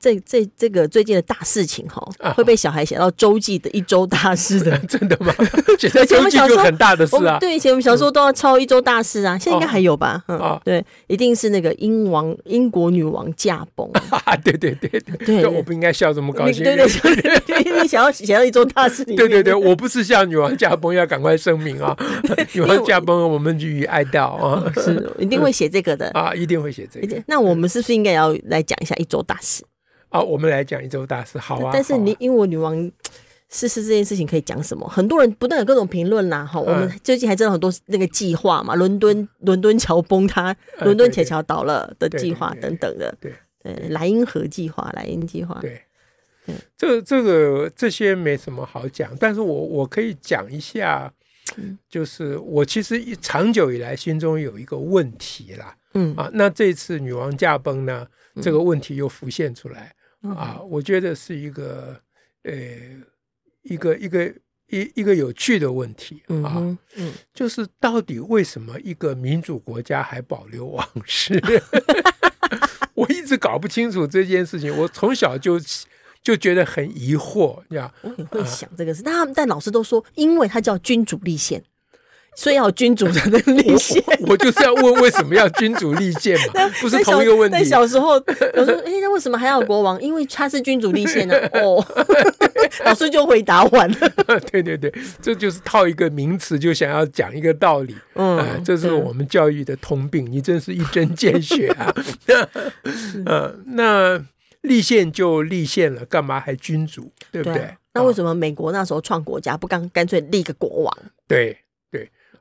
这这这个最近的大事情哈，会被小孩写到周记的一周大事的，真的吗？写在周记就很大的事啊。对，以前我们小时候都要抄一周大事啊，现在应该还有吧？嗯，对，一定是那个英王英国女王驾崩。对对对对对，我不应该笑这么高兴。对对对，你想要写到一周大事。对对对，我不是笑女王驾崩，要赶快声明啊！女王驾崩，我们予以哀悼啊！是，一定会写这个的啊，一定会写这个。那我们是不是应该要来讲一下一周大事？啊，我们来讲一周大事，好啊。但是你英国女王逝世这件事情可以讲什么？很多人不断有各种评论啦，哈。我们最近还知道很多那个计划嘛，伦敦伦敦桥崩塌，伦敦铁桥倒了的计划等等的。对，呃，莱茵河计划，莱茵计划。对，这这个这些没什么好讲，但是我我可以讲一下，就是我其实一长久以来心中有一个问题啦，嗯啊，那这次女王驾崩呢，这个问题又浮现出来。啊，我觉得是一个，呃，一个一个一一个有趣的问题啊，嗯，就是到底为什么一个民主国家还保留王室？我一直搞不清楚这件事情，我从小就就觉得很疑惑，你知道？我也会想这个事，但他们但老师都说，因为它叫君主立宪。所以要君主才能立宪，我就是要问为什么要君主立宪嘛？不是同一个问题。在小时候，我说：“ 哎，那为什么还要国王？因为他是君主立宪呢。”哦，老师就回答完了。对对对，这就是套一个名词，就想要讲一个道理。嗯，这是我们教育的通病。你真是一针见血啊！嗯，那立宪就立宪了，干嘛还君主？对不对？那为什么美国那时候创国家不干干脆立个国王？对。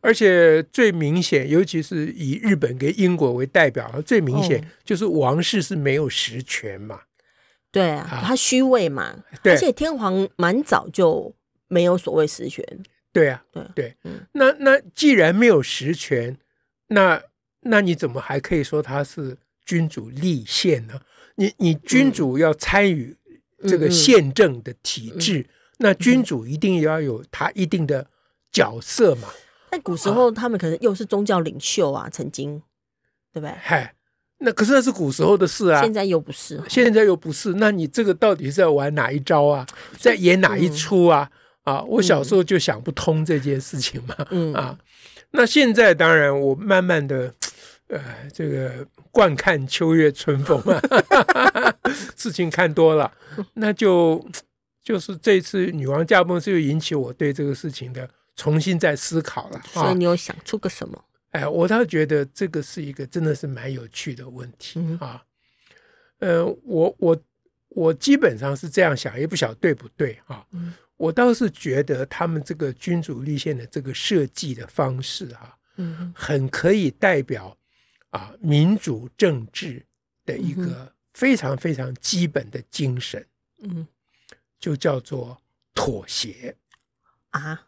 而且最明显，尤其是以日本跟英国为代表，最明显就是王室是没有实权嘛。对啊，他虚位嘛。对，而且天皇蛮早就没有所谓实权。对啊，对对。那那既然没有实权，那那你怎么还可以说他是君主立宪呢？你你君主要参与这个宪政的体制，那君主一定要有他一定的角色嘛。但古时候他们可能又是宗教领袖啊，曾经，对不对？嗨，那可是那是古时候的事啊，现在又不是，现在又不是。那你这个到底是在玩哪一招啊？在演哪一出啊？啊，我小时候就想不通这件事情嘛。嗯 啊，那现在当然我慢慢的，呃，这个惯看秋月春风啊，事情看多了，那就 就是这次女王驾崩是又引起我对这个事情的。重新再思考了，所以你有想出个什么？哎，我倒觉得这个是一个真的是蛮有趣的问题、嗯、啊。呃，我我我基本上是这样想，也不晓得对不对啊。嗯、我倒是觉得他们这个君主立宪的这个设计的方式啊，嗯，很可以代表啊民主政治的一个非常非常基本的精神，嗯，就叫做妥协啊。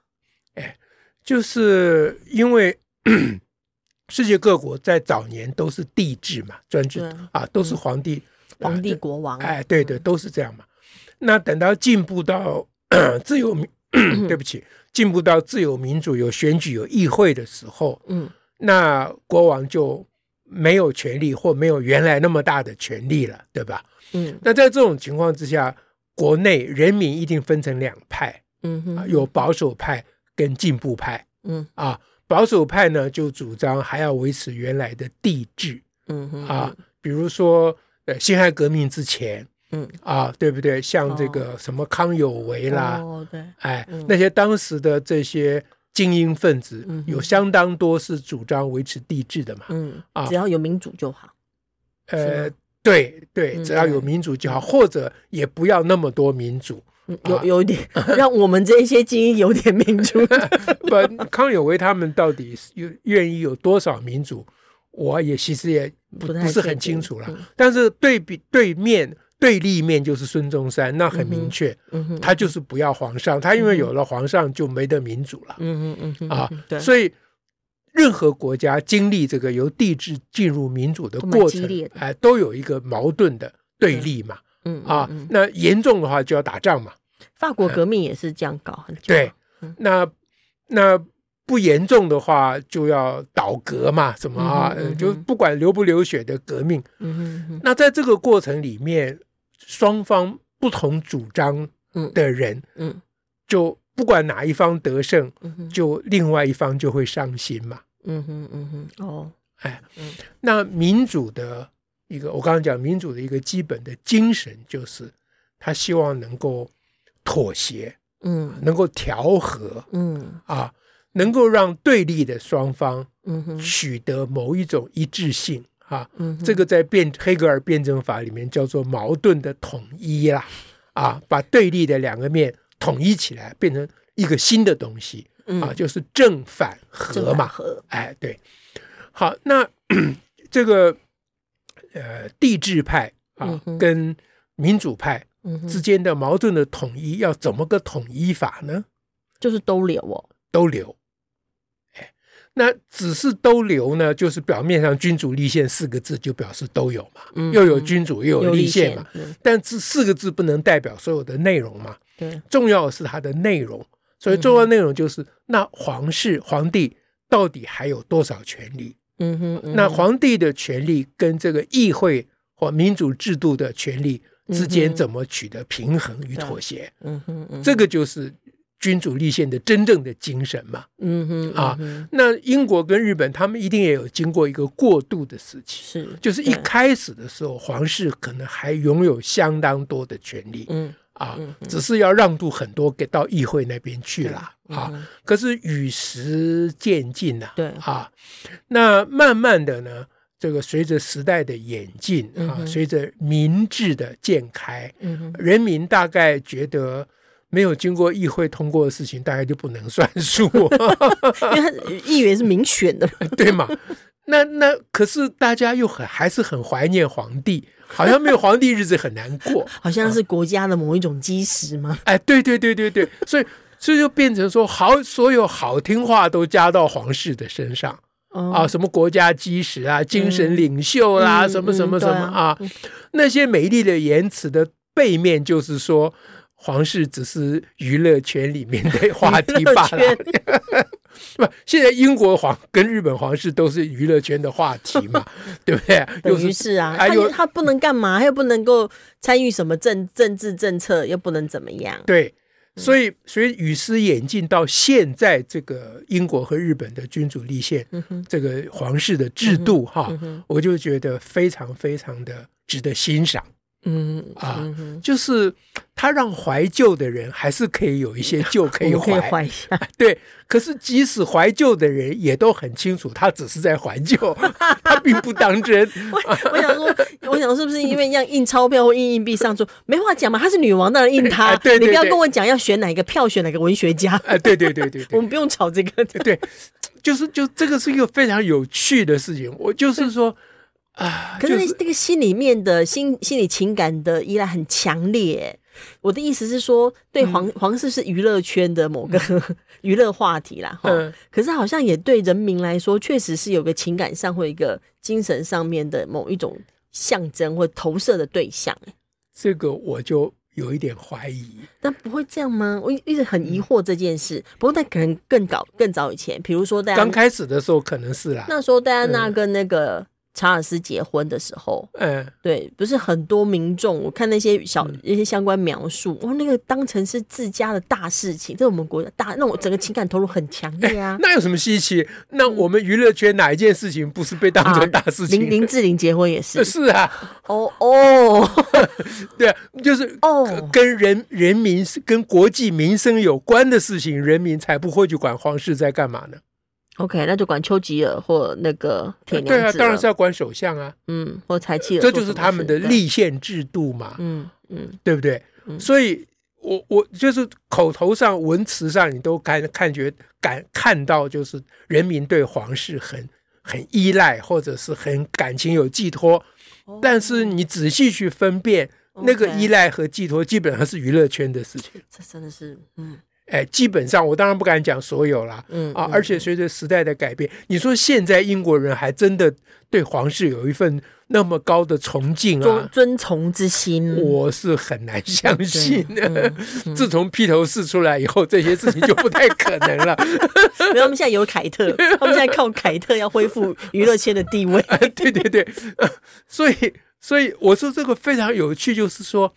哎，就是因为 世界各国在早年都是帝制嘛，专制啊，都是皇帝、皇帝国王。哎，对对，都是这样嘛。那等到进步到 自由民，对不起，进步到自由民主，有选举、有议会的时候，嗯，那国王就没有权力，或没有原来那么大的权力了，对吧？嗯，那在这种情况之下，国内人民一定分成两派，嗯哼，有保守派。跟进步派，嗯。啊，保守派呢就主张还要维持原来的帝制，嗯哼啊，比如说呃辛亥革命之前，嗯啊，对不对？像这个什么康有为啦，哦对，哎，那些当时的这些精英分子，有。相当多是主张维持帝制的嘛，嗯啊，只要有民主就好，呃，对对，只要有民主就好，或者也不要那么多民主。有有一点 让我们这一些精英有点民主，不，康有为他们到底有愿意有多少民主，我也其实也不不是很清楚了。但是对比对面对立面就是孙中山，那很明确，嗯，他就是不要皇上，他因为有了皇上就没得民主了，嗯嗯嗯啊，所以任何国家经历这个由帝制进入民主的过程，哎，都有一个矛盾的对立嘛，嗯啊，那严重的话就要打仗嘛，法国革命也是这样搞，很久，对，那那。不严重的话，就要倒戈嘛，什么啊？嗯嗯、就不管流不流血的革命。嗯哼哼，那在这个过程里面，双方不同主张的人，嗯，嗯就不管哪一方得胜，嗯、就另外一方就会伤心嘛。嗯哼嗯哼，哦，哎，嗯、那民主的一个，我刚刚讲民主的一个基本的精神，就是他希望能够妥协，嗯，能够调和，嗯。啊。能够让对立的双方嗯取得某一种一致性，哈，这个在辩黑格尔辩证法里面叫做矛盾的统一啦，啊，把对立的两个面统一起来，变成一个新的东西，啊，就是正反合嘛，哎，对，好，那 这个呃，帝制派啊，跟民主派之间的矛盾的统一，要怎么个统一法呢？就是都留哦，都留。哎那只是都留呢，就是表面上“君主立宪”四个字就表示都有嘛，嗯、又有君主又有立宪嘛。宪但这四个字不能代表所有的内容嘛。对，重要的是它的内容。所以重要内容就是，嗯、那皇室皇帝到底还有多少权力？嗯哼，嗯哼，那皇帝的权力跟这个议会或民主制度的权力之间怎么取得平衡与妥协？嗯哼，嗯哼，这个就是。君主立宪的真正的精神嘛，嗯哼，啊，那英国跟日本他们一定也有经过一个过渡的时期，是，就是一开始的时候，皇室可能还拥有相当多的权利，嗯，啊，只是要让渡很多给到议会那边去了，啊，可是与时渐进呐，对，啊，那慢慢的呢，这个随着时代的演进啊，随着民智的渐开，嗯，人民大概觉得。没有经过议会通过的事情，大概就不能算数，因为他议员是民选的，对嘛？那那可是大家又很还是很怀念皇帝，好像没有皇帝日子很难过，好像是国家的某一种基石吗？哎，对对对对对，所以所以就变成说，好，所有好听话都加到皇室的身上、哦、啊，什么国家基石啊，精神领袖啦、啊，嗯、什么什么什么啊，啊那些美丽的言辞的背面就是说。皇室只是娱乐圈里面的 话题罢了，不，现在英国皇跟日本皇室都是娱乐圈的话题嘛，对不对？等于是啊，他又他不能干嘛，他又不能够参与什么政政治政策，又不能怎么样。对，所以所以与时演进到现在，这个英国和日本的君主立宪，这个皇室的制度哈，嗯嗯、我就觉得非常非常的值得欣赏。嗯啊，嗯就是他让怀旧的人还是可以有一些旧可以怀，以怀一下。对，可是即使怀旧的人也都很清楚，他只是在怀旧，他并不当真。我我想说，我想说是不是因为要印钞票或印硬币上桌，没话讲嘛？他是女王，当然印他。对，对，对，对，你不要跟我讲要选哪个票，选哪个文学家。哎，对对对对，对，我们不用吵这个。对，就是就这个是一个非常有趣的事情。我就是说。啊！可是那个心里面的心心理情感的依赖很强烈。我的意思是说，对皇皇室是娱乐圈的某个 娱乐话题啦。哈，可是好像也对人民来说，确实是有个情感上或一个精神上面的某一种象征或投射的对象。这个我就有一点怀疑。但不会这样吗？我一直很疑惑这件事。不过，但可能更早更早以前，比如说，大家刚开始的时候可能是啦。那时候戴安娜跟那个。查尔斯结婚的时候，嗯，对，不是很多民众，我看那些小一些相关描述，哦，那个当成是自家的大事情，这是我们国家大，那我整个情感投入很强烈啊。那有什么稀奇？那我们娱乐圈哪一件事情不是被当成大事情？林林志玲结婚也是，是啊，哦哦，对啊，就是哦，跟人人民跟国际民生有关的事情，人民才不会去管皇室在干嘛呢？OK，那就管丘吉尔或那个铁娘子。对啊，当然是要管首相啊。嗯，或柴契尔。这就是他们的立宪制度嘛。嗯嗯，对不对？所以我我就是口头上、文词上，你都感感觉感看到，就是人民对皇室很很依赖，或者是很感情有寄托。但是你仔细去分辨那个依赖和寄托基本上是娱乐圈的事情。这真的是，嗯。哎，基本上我当然不敢讲所有啦，嗯啊，而且随着时代的改变，你说现在英国人还真的对皇室有一份那么高的崇敬啊，尊崇之心，我是很难相信的。自从披头士出来以后，这些事情就不太可能了。因为他们现在有凯特，他们现在靠凯特要恢复娱乐圈的地位。对对对，所以所以我说这个非常有趣，就是说。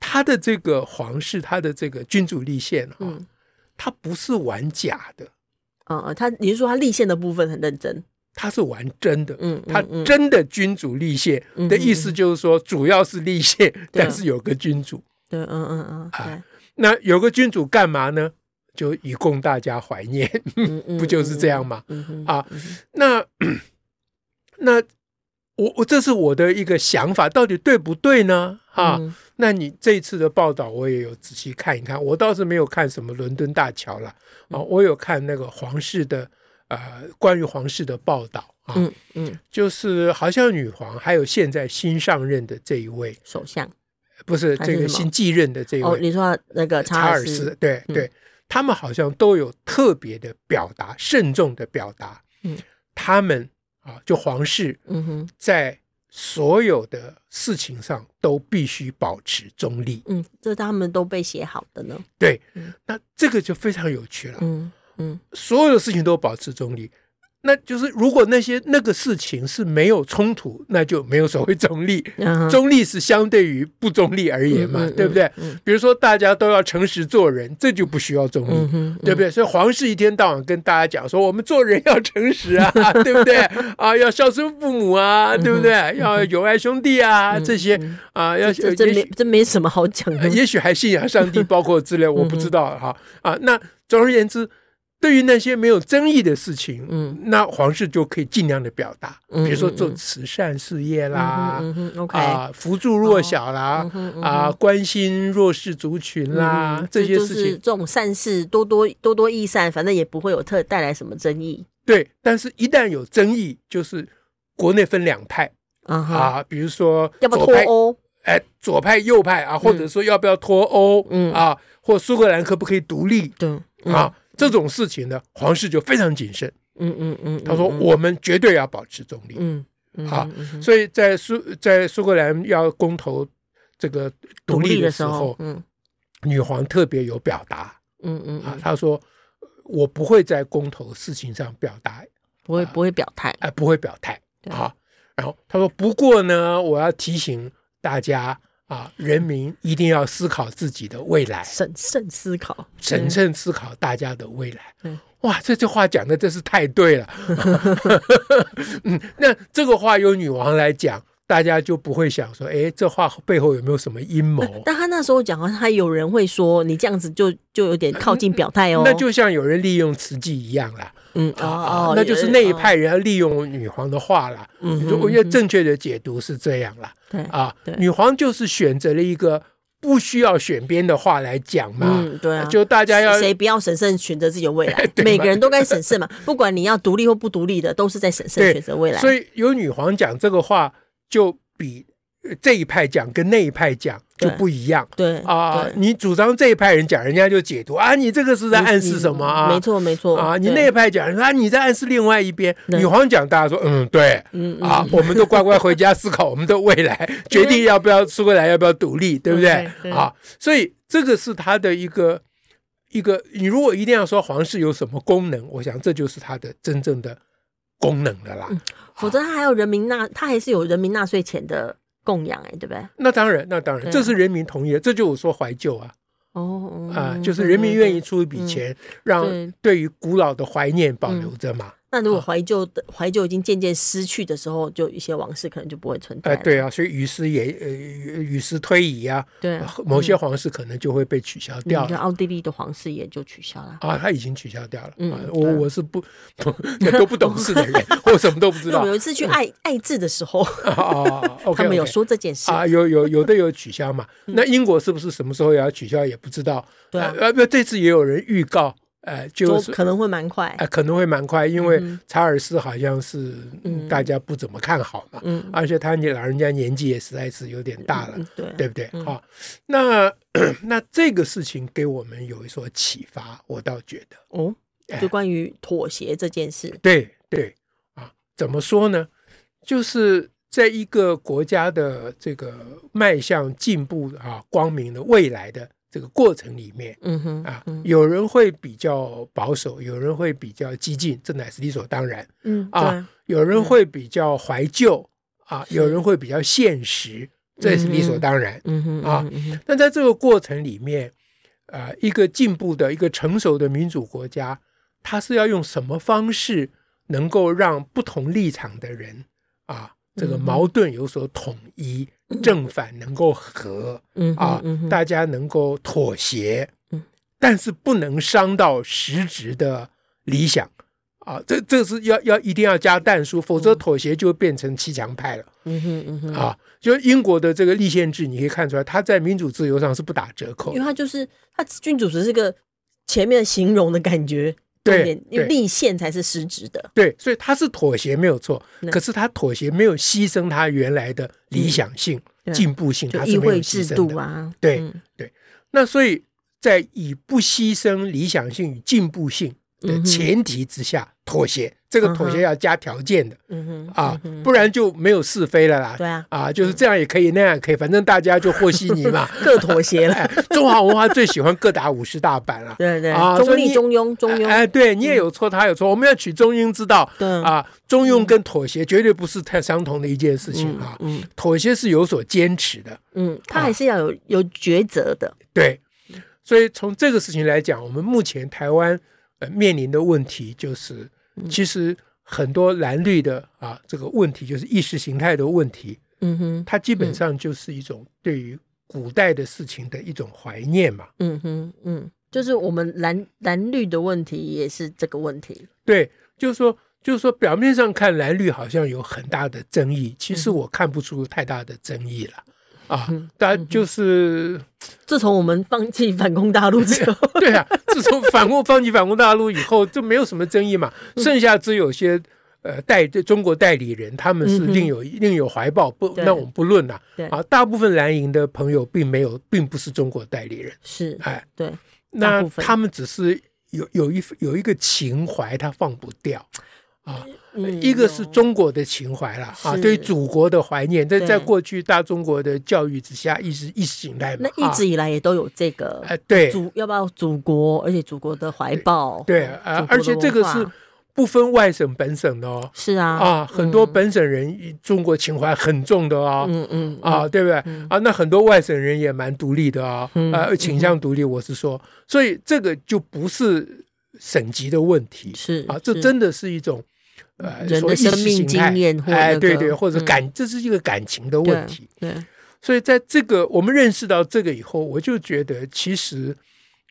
他的这个皇室，他的这个君主立宪哈、嗯，他不是玩假的，嗯他你是说他立宪的部分很认真？他是玩真的，嗯，他真的君主立宪的意思就是说，主要是立宪，嗯、但是有个君主，对，嗯嗯嗯，啊，那有个君主干嘛呢？就以供大家怀念，不就是这样吗？啊，那 那我我这是我的一个想法，到底对不对呢？啊？嗯那你这一次的报道我也有仔细看一看，我倒是没有看什么伦敦大桥了啊，我有看那个皇室的呃关于皇室的报道啊，嗯嗯，就是好像女皇还有现在新上任的这一位首相，不是这个新继任的这一位，哦，你说那个查尔斯，对对，他们好像都有特别的表达，慎重的表达，嗯，他们啊就皇室，嗯哼，在。所有的事情上都必须保持中立。嗯，这他们都被写好的呢。对，嗯，那这个就非常有趣了。嗯嗯，所有的事情都保持中立。那就是，如果那些那个事情是没有冲突，那就没有所谓中立。中立是相对于不中立而言嘛，对不对？比如说大家都要诚实做人，这就不需要中立，对不对？所以皇室一天到晚跟大家讲说，我们做人要诚实啊，对不对？啊，要孝顺父母啊，对不对？要友爱兄弟啊，这些啊，要这这没这没什么好讲的。也许还信仰上帝，包括之类，我不知道哈啊。那总而言之。对于那些没有争议的事情，嗯，那皇室就可以尽量的表达，嗯、比如说做慈善事业啦，啊、扶助弱小啦，啊、关心弱势族群啦，嗯、这些事情，这，这种善事多多多多益善，反正也不会有特带来什么争议。对，但是一旦有争议，就是国内分两派、嗯、啊，比如说要不要脱欧？哎，左派右派啊，或者说要不要脱欧？嗯啊，或苏格兰可不可以独立？对、嗯、啊。这种事情呢，皇室就非常谨慎。嗯嗯嗯，他说我们绝对要保持中立。嗯嗯，好，所以在苏在苏格兰要公投这个独立的时候，嗯，女皇特别有表达。嗯嗯啊，她说我不会在公投事情上表达，不会不会表态，哎，不会表态。啊，然后她说不过呢，我要提醒大家。啊！人民一定要思考自己的未来，审慎思考，审慎思考大家的未来。嗯，哇，这句话讲的真是太对了。嗯，那这个话由女王来讲。大家就不会想说，哎，这话背后有没有什么阴谋？但他那时候讲，他有人会说，你这样子就就有点靠近表态哦。那就像有人利用慈济一样啦。嗯哦哦，那就是那一派人要利用女皇的话啦。嗯，我觉得正确的解读是这样啦。对啊，女皇就是选择了一个。不需要选边的话来讲嘛？嗯，对啊，就大家要谁不要审慎选择自己的未来，每个人都该审慎嘛。不管你要独立或不独立的，都是在审慎选择未来。所以有女皇讲这个话，就比这一派讲跟那一派讲就不一样。对啊，你主张这一派人讲，人家就解读啊，你这个是在暗示什么啊？没错，没错啊，你那一派讲啊，你在暗示另外一边。女皇讲，大家说嗯，对，嗯啊，我们都乖乖回家思考我们的未来，决定要不要苏格兰要不要独立，对不对？啊，所以这个是他的一个一个。你如果一定要说皇室有什么功能，我想这就是他的真正的功能的啦。否则他还有人民纳，他还是有人民纳税钱的供养，哎，对不对？那当然，那当然，这是人民同意的，这就我说怀旧啊。哦，啊，就是人民愿意出一笔钱，让对于古老的怀念保留着嘛。那如果怀旧的怀旧已经渐渐失去的时候，就一些往事可能就不会存在。哎，对啊，所以与时也呃与时推移啊，对，某些皇室可能就会被取消掉了。奥地利的皇室也就取消了啊，他已经取消掉了。嗯，我我是不都不懂事的人，我什么都不知道。有一次去爱爱智的时候，他们有说这件事啊，有有有的有取消嘛。那英国是不是什么时候也要取消也不知道？对啊，呃，这次也有人预告。呃，就是可能会蛮快，呃，可能会蛮快，因为查尔斯好像是大家不怎么看好嘛，嗯，而且他你老人家年纪也实在是有点大了，对，对不对？好，那 那这个事情给我们有一所启发，我倒觉得，哦，就关于妥协这件事，对对啊，怎么说呢？就是在一个国家的这个迈向进步啊、光明的未来的。这个过程里面，嗯哼啊，有人会比较保守，有人会比较激进，这乃是理所当然。嗯啊，有人会比较怀旧啊，有人会比较现实，这也是理所当然。嗯哼啊，但在这个过程里面，呃，一个进步的一个成熟的民主国家，它是要用什么方式能够让不同立场的人啊，这个矛盾有所统一？正反能够和，嗯啊，大家能够妥协，嗯，但是不能伤到实质的理想，啊，这这是要要一定要加但书，否则妥协就变成骑墙派了，嗯哼嗯哼，啊，就英国的这个立宪制，你可以看出来，它在民主自由上是不打折扣，因为它就是它君主只是个前面形容的感觉。对，因为立宪才是实质的。对，所以他是妥协没有错，可是他妥协没有牺牲他原来的理想性、进步性，他是没有牺牲的啊。对对，那所以在以不牺牲理想性与进步性的前提之下妥协。这个妥协要加条件的，嗯哼，啊，不然就没有是非了啦。对啊，啊，就是这样也可以，那样也可以，反正大家就和稀泥嘛，各妥协了。中华文化最喜欢各打五十大板了，对对，啊，中立、中庸、中庸。哎，对你也有错，他有错，我们要取中庸之道。对啊，中庸跟妥协绝对不是太相同的一件事情啊。嗯，妥协是有所坚持的。嗯，他还是要有有抉择的。对，所以从这个事情来讲，我们目前台湾呃面临的问题就是。其实很多蓝绿的啊，这个问题就是意识形态的问题。嗯哼，它基本上就是一种对于古代的事情的一种怀念嘛。嗯哼，嗯，就是我们蓝蓝绿的问题也是这个问题。对，就是说，就是说，表面上看蓝绿好像有很大的争议，其实我看不出太大的争议了。啊，但就是自从我们放弃反攻大陆之后，对啊，自从反攻放弃反攻大陆以后，就没有什么争议嘛。剩下只有些呃代中国代理人，他们是另有另有怀抱，不，那我们不论了。啊，大部分蓝营的朋友并没有，并不是中国代理人，是哎，对，那他们只是有有一有一个情怀，他放不掉。啊，一个是中国的情怀了啊，对于祖国的怀念，在在过去大中国的教育之下，意识意识形态，那一直以来也都有这个，哎，对，祖要不要祖国，而且祖国的怀抱，对啊，而且这个是不分外省本省的哦，是啊，啊，很多本省人中国情怀很重的哦，嗯嗯，啊，对不对？啊？那很多外省人也蛮独立的啊，呃，倾向独立，我是说，所以这个就不是省级的问题，是啊，这真的是一种。呃，人的生命经验，那个，哎，对对，或者感，嗯、这是一个感情的问题。对，对，所以在这个我们认识到这个以后，我就觉得其实，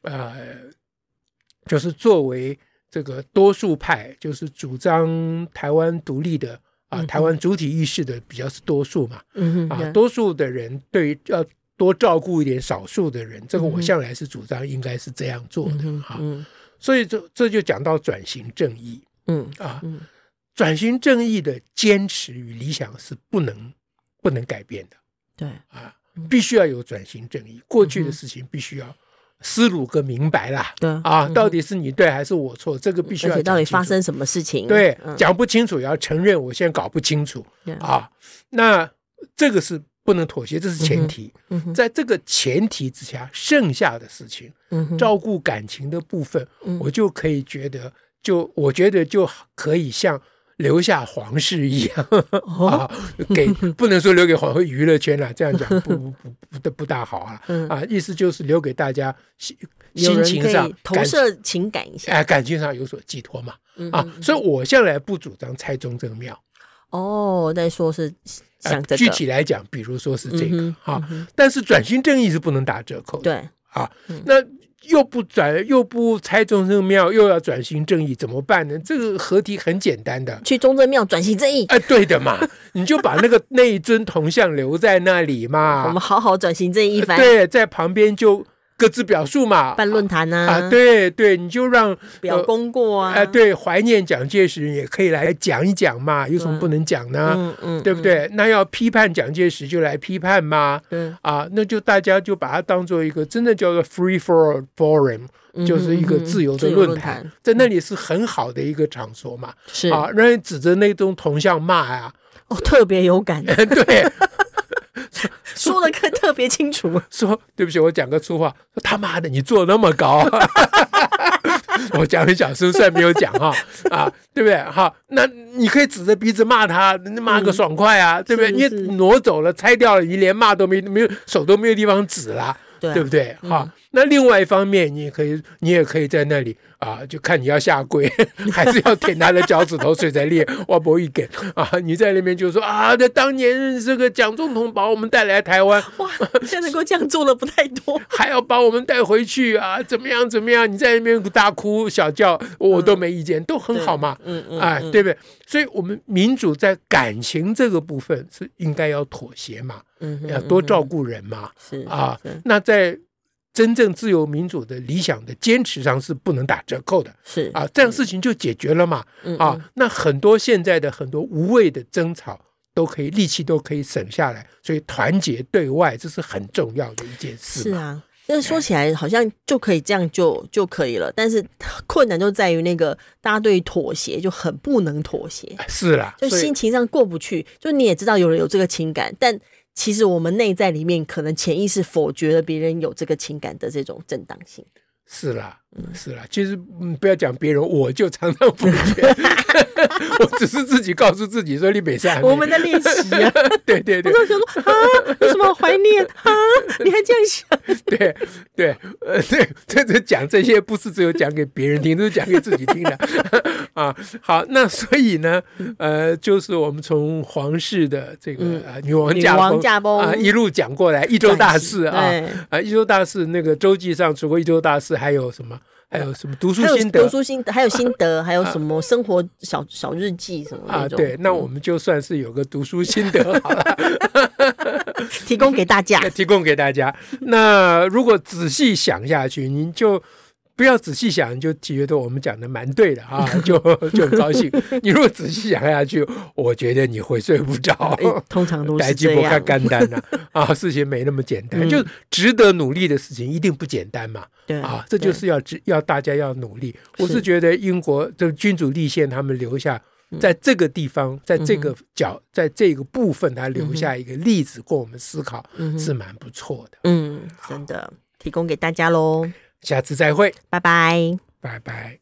呃，就是作为这个多数派，就是主张台湾独立的啊，台湾主体意识的比较是多数嘛。嗯哼，啊，多数的人对于要多照顾一点少数的人，这个我向来是主张应该是这样做的。嗯嗯，所以这这就讲到转型正义。嗯啊。嗯转型正义的坚持与理想是不能不能改变的，对啊，必须要有转型正义。过去的事情必须要思路个明白啦，对啊，到底是你对还是我错？这个必须要。而且到底发生什么事情？对，讲不清楚也要承认，我现在搞不清楚啊。那这个是不能妥协，这是前提。在这个前提之下，剩下的事情，照顾感情的部分，我就可以觉得，就我觉得就可以像。留下皇室一样。啊，给不能说留给皇室娱乐圈了，这样讲 不不不不不大好啊。啊！意思就是留给大家心心情上投射情感一下，哎，感情上有所寄托嘛。啊！所以我向来不主张拆中正庙。哦，再说是想具体来讲，比如说是这个啊，但是转型正义是不能打折扣的，对。啊，那。又不转，又不拆中正庙，又要转型正义，怎么办呢？这个合体很简单的，去中正庙转型正义。哎，对的嘛，你就把那个那一尊铜像留在那里嘛。我们好好转型正义一番。对，在旁边就各自表述嘛，办论坛啊，啊，对对，你就让表功过啊，哎，对，怀念蒋介石也可以来讲一讲嘛，有什么不能讲呢？嗯嗯，对不对？那要批判蒋介石就来批判嘛，对。啊，那就大家就把它当做一个真的叫做 free for forum，就是一个自由的论坛，在那里是很好的一个场所嘛，是。啊，让人指着那种铜像骂呀，哦，特别有感，对。说的更特别清楚。说对不起，我讲个粗话。说他妈的，你坐那么高，我讲很小声，算没有讲哈 啊，对不对？好，那你可以指着鼻子骂他，骂个爽快啊，嗯、对不对？你挪走了，拆掉了，你连骂都没没有，手都没有地方指了，对，对不对？哈、嗯，那另外一方面，你也可以，你也可以在那里。啊，就看你要下跪，还是要舔他的脚趾头，所以才练。我不会给啊！你在那边就说啊，这当年这个蒋总统把我们带来台湾，哇，现在能够这样做的不太多，还要把我们带回去啊？怎么样？怎么样？你在那边大哭小叫，我都没意见，嗯、都很好嘛。嗯嗯，哎，对不对？所以，我们民主在感情这个部分是应该要妥协嘛，嗯，要多照顾人嘛，是啊。那在。真正自由民主的理想的坚持上是不能打折扣的，是啊，这样事情就解决了嘛，嗯、啊，那很多现在的很多无谓的争吵都可以力气都可以省下来，所以团结对外这是很重要的一件事。是啊，但是说起来好像就可以这样就就可以了，但是 困难就在于那个大家对于妥协就很不能妥协，是啦，就心情上过不去，就你也知道有人有这个情感，但。其实我们内在里面可能潜意识否决了别人有这个情感的这种正当性。是啦，是啦，其实嗯，不要讲别人，我就常常不觉，我只是自己告诉自己说你没事。我们在练习啊，对对对。我就想说啊，为什么怀念啊？你还这样想？对对，呃，对，这这讲这些不是只有讲给别人听，都是讲给自己听的啊。好，那所以呢，呃，就是我们从皇室的这个女王驾崩啊，一路讲过来，一州大事啊，啊，一州大事那个周记上除过一州大事。还有什么？还有什么读书心得？读书心得，还有心得，还有什么生活小小日记什么？啊，对，那我们就算是有个读书心得好了，提供给大家，提供给大家。那如果仔细想下去，您就。不要仔细想，就觉得我们讲的蛮对的啊，就就很高兴。你如果仔细想下去，我觉得你会睡不着。通常都是这样。不太简单呐啊，事情没那么简单。就值得努力的事情一定不简单嘛。对啊，这就是要要大家要努力。我是觉得英国这个君主立宪他们留下在这个地方，在这个角，在这个部分，他留下一个例子供我们思考，是蛮不错的。嗯，真的提供给大家喽。下次再会，拜拜，拜拜。